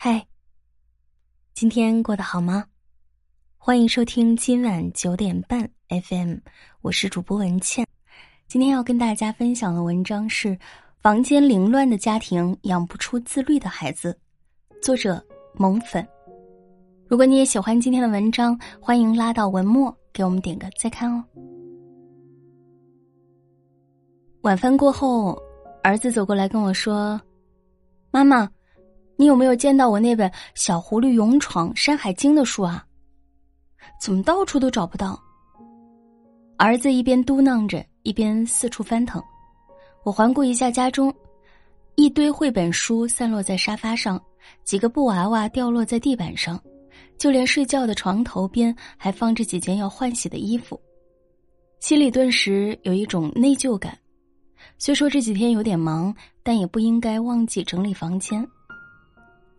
嗨，今天过得好吗？欢迎收听今晚九点半 FM，我是主播文倩。今天要跟大家分享的文章是《房间凌乱的家庭养不出自律的孩子》，作者萌粉。如果你也喜欢今天的文章，欢迎拉到文末给我们点个再看哦。晚饭过后，儿子走过来跟我说：“妈妈。”你有没有见到我那本《小狐狸勇闯山海经》的书啊？怎么到处都找不到？儿子一边嘟囔着，一边四处翻腾。我环顾一下家中，一堆绘本书散落在沙发上，几个布娃娃掉落在地板上，就连睡觉的床头边还放着几件要换洗的衣服，心里顿时有一种内疚感。虽说这几天有点忙，但也不应该忘记整理房间。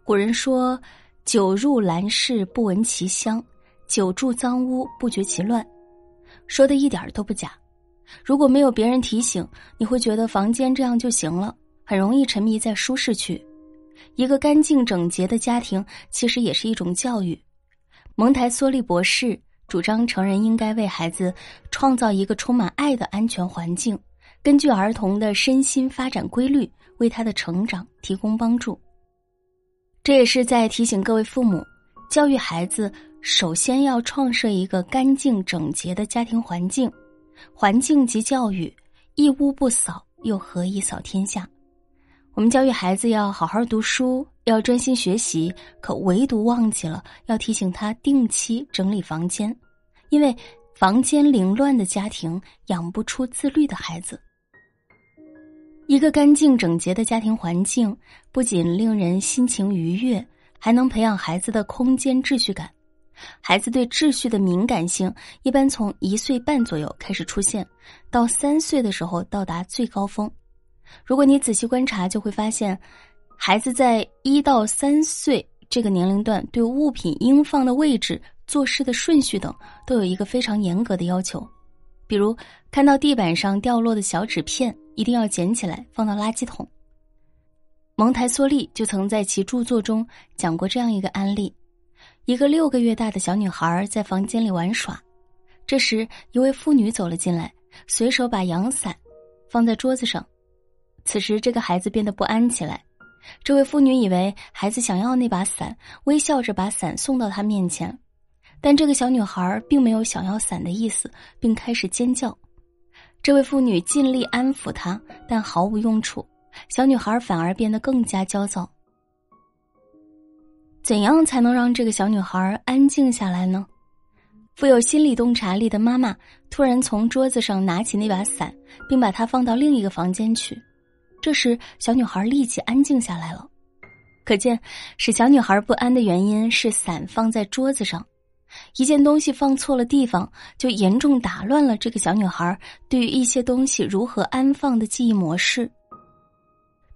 古人说：“久入兰室不闻其香，久住脏屋不觉其乱。”说的一点都不假。如果没有别人提醒，你会觉得房间这样就行了，很容易沉迷在舒适区。一个干净整洁的家庭其实也是一种教育。蒙台梭利博士主张，成人应该为孩子创造一个充满爱的安全环境，根据儿童的身心发展规律，为他的成长提供帮助。这也是在提醒各位父母，教育孩子首先要创设一个干净整洁的家庭环境。环境及教育，一屋不扫又何以扫天下？我们教育孩子要好好读书，要专心学习，可唯独忘记了要提醒他定期整理房间，因为房间凌乱的家庭养不出自律的孩子。一个干净整洁的家庭环境，不仅令人心情愉悦，还能培养孩子的空间秩序感。孩子对秩序的敏感性一般从一岁半左右开始出现，到三岁的时候到达最高峰。如果你仔细观察，就会发现，孩子在一到三岁这个年龄段，对物品应放的位置、做事的顺序等，都有一个非常严格的要求。比如，看到地板上掉落的小纸片。一定要捡起来放到垃圾桶。蒙台梭利就曾在其著作中讲过这样一个案例：一个六个月大的小女孩在房间里玩耍，这时一位妇女走了进来，随手把阳伞放在桌子上。此时这个孩子变得不安起来。这位妇女以为孩子想要那把伞，微笑着把伞送到他面前，但这个小女孩并没有想要伞的意思，并开始尖叫。这位妇女尽力安抚她，但毫无用处。小女孩反而变得更加焦躁。怎样才能让这个小女孩安静下来呢？富有心理洞察力的妈妈突然从桌子上拿起那把伞，并把它放到另一个房间去。这时，小女孩立即安静下来了。可见，使小女孩不安的原因是伞放在桌子上。一件东西放错了地方，就严重打乱了这个小女孩对于一些东西如何安放的记忆模式。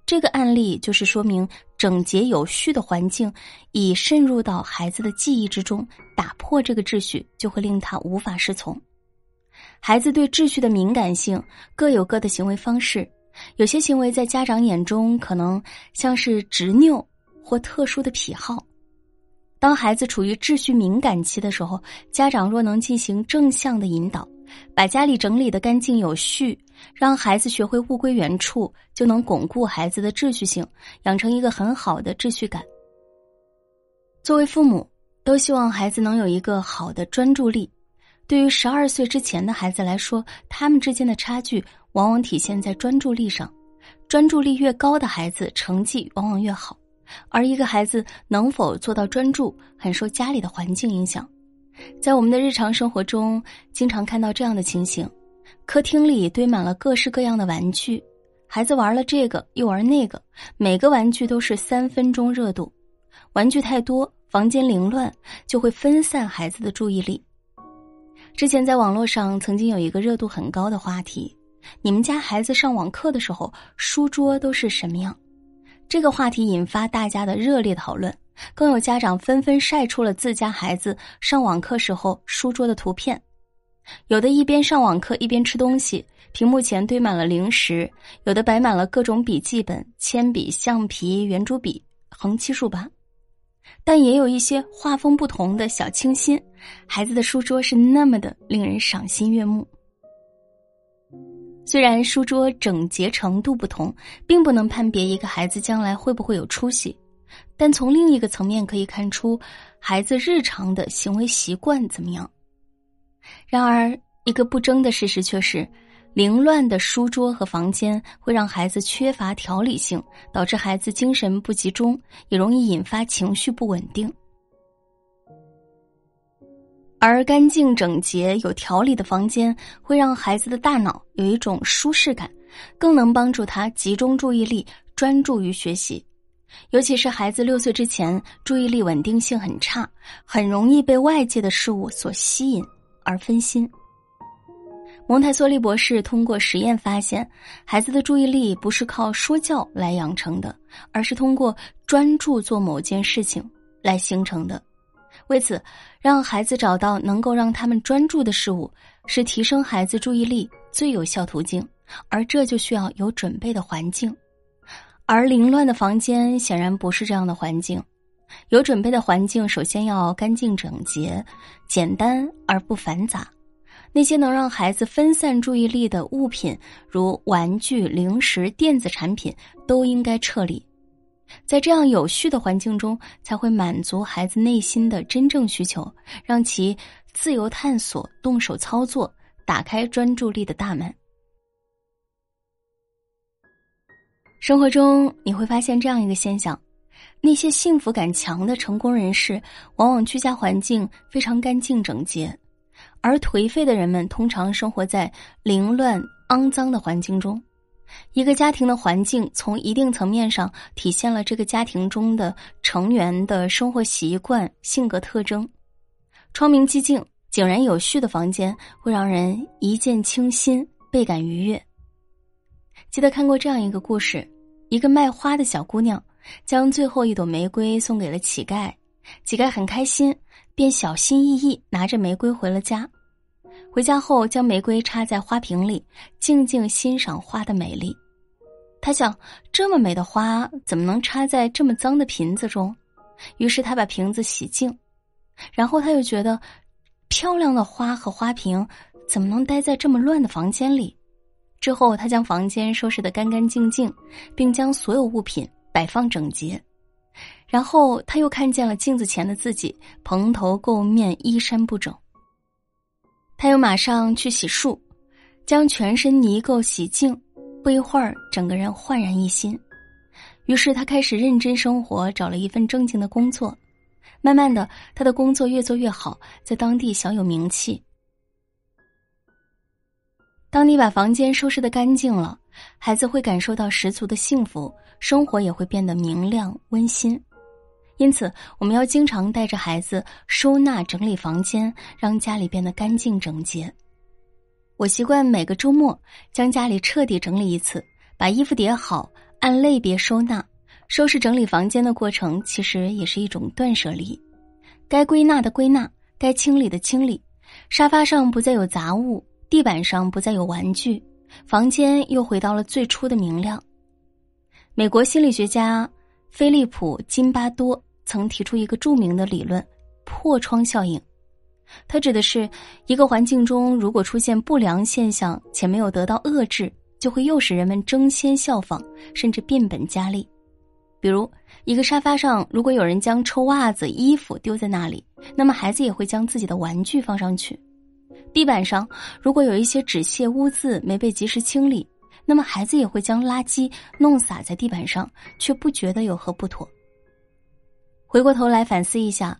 这个案例就是说明，整洁有序的环境已渗入到孩子的记忆之中，打破这个秩序就会令他无法适从。孩子对秩序的敏感性各有各的行为方式，有些行为在家长眼中可能像是执拗或特殊的癖好。当孩子处于秩序敏感期的时候，家长若能进行正向的引导，把家里整理的干净有序，让孩子学会物归原处，就能巩固孩子的秩序性，养成一个很好的秩序感。作为父母，都希望孩子能有一个好的专注力。对于十二岁之前的孩子来说，他们之间的差距往往体现在专注力上，专注力越高的孩子，成绩往往越好。而一个孩子能否做到专注，很受家里的环境影响。在我们的日常生活中，经常看到这样的情形：客厅里堆满了各式各样的玩具，孩子玩了这个又玩那个，每个玩具都是三分钟热度。玩具太多，房间凌乱，就会分散孩子的注意力。之前在网络上曾经有一个热度很高的话题：你们家孩子上网课的时候，书桌都是什么样？这个话题引发大家的热烈讨论，更有家长纷纷晒出了自家孩子上网课时候书桌的图片。有的一边上网课一边吃东西，屏幕前堆满了零食；有的摆满了各种笔记本、铅笔、橡皮、圆珠笔，横七竖八；但也有一些画风不同的小清新。孩子的书桌是那么的令人赏心悦目。虽然书桌整洁程度不同，并不能判别一个孩子将来会不会有出息，但从另一个层面可以看出孩子日常的行为习惯怎么样。然而，一个不争的事实却是，凌乱的书桌和房间会让孩子缺乏条理性，导致孩子精神不集中，也容易引发情绪不稳定。而干净整洁、有条理的房间会让孩子的大脑有一种舒适感，更能帮助他集中注意力、专注于学习。尤其是孩子六岁之前，注意力稳定性很差，很容易被外界的事物所吸引而分心。蒙台梭利博士通过实验发现，孩子的注意力不是靠说教来养成的，而是通过专注做某件事情来形成的。为此，让孩子找到能够让他们专注的事物，是提升孩子注意力最有效途径。而这就需要有准备的环境，而凌乱的房间显然不是这样的环境。有准备的环境，首先要干净整洁、简单而不繁杂。那些能让孩子分散注意力的物品，如玩具、零食、电子产品，都应该撤离。在这样有序的环境中，才会满足孩子内心的真正需求，让其自由探索、动手操作，打开专注力的大门。生活中你会发现这样一个现象：那些幸福感强的成功人士，往往居家环境非常干净整洁，而颓废的人们通常生活在凌乱肮脏的环境中。一个家庭的环境，从一定层面上体现了这个家庭中的成员的生活习惯、性格特征。窗明几净、井然有序的房间，会让人一见倾心，倍感愉悦。记得看过这样一个故事：一个卖花的小姑娘，将最后一朵玫瑰送给了乞丐，乞丐很开心，便小心翼翼拿着玫瑰回了家。回家后，将玫瑰插在花瓶里，静静欣赏花的美丽。他想，这么美的花怎么能插在这么脏的瓶子中？于是他把瓶子洗净。然后他又觉得，漂亮的花和花瓶怎么能待在这么乱的房间里？之后，他将房间收拾得干干净净，并将所有物品摆放整洁。然后他又看见了镜子前的自己，蓬头垢面，衣衫不整。他又马上去洗漱，将全身泥垢洗净，不一会儿，整个人焕然一新。于是他开始认真生活，找了一份正经的工作。慢慢的，他的工作越做越好，在当地小有名气。当你把房间收拾的干净了，孩子会感受到十足的幸福，生活也会变得明亮温馨。因此，我们要经常带着孩子收纳整理房间，让家里变得干净整洁。我习惯每个周末将家里彻底整理一次，把衣服叠好，按类别收纳。收拾整理房间的过程，其实也是一种断舍离。该归纳的归纳，该清理的清理。沙发上不再有杂物，地板上不再有玩具，房间又回到了最初的明亮。美国心理学家菲利普·金巴多。曾提出一个著名的理论——破窗效应。它指的是一个环境中如果出现不良现象且没有得到遏制，就会诱使人们争先效仿，甚至变本加厉。比如，一个沙发上如果有人将臭袜子、衣服丢在那里，那么孩子也会将自己的玩具放上去；地板上如果有一些纸屑污渍没被及时清理，那么孩子也会将垃圾弄洒在地板上，却不觉得有何不妥。回过头来反思一下，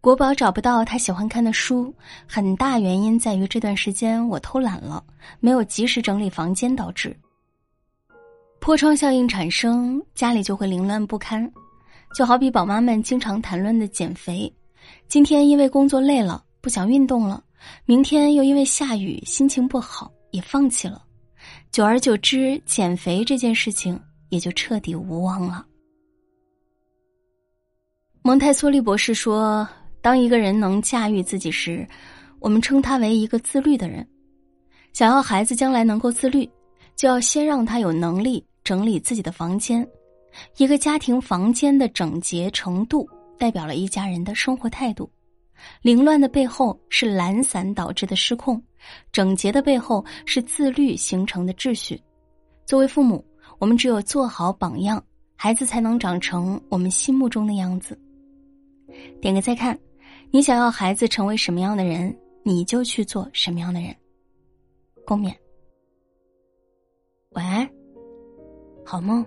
国宝找不到他喜欢看的书，很大原因在于这段时间我偷懒了，没有及时整理房间导致。破窗效应产生，家里就会凌乱不堪。就好比宝妈们经常谈论的减肥，今天因为工作累了不想运动了，明天又因为下雨心情不好也放弃了，久而久之，减肥这件事情也就彻底无望了。蒙台梭利博士说：“当一个人能驾驭自己时，我们称他为一个自律的人。想要孩子将来能够自律，就要先让他有能力整理自己的房间。一个家庭房间的整洁程度，代表了一家人的生活态度，凌乱的背后是懒散导致的失控，整洁的背后是自律形成的秩序。作为父母，我们只有做好榜样，孩子才能长成我们心目中的样子。点个再看，你想要孩子成为什么样的人，你就去做什么样的人。共勉。晚安，好梦。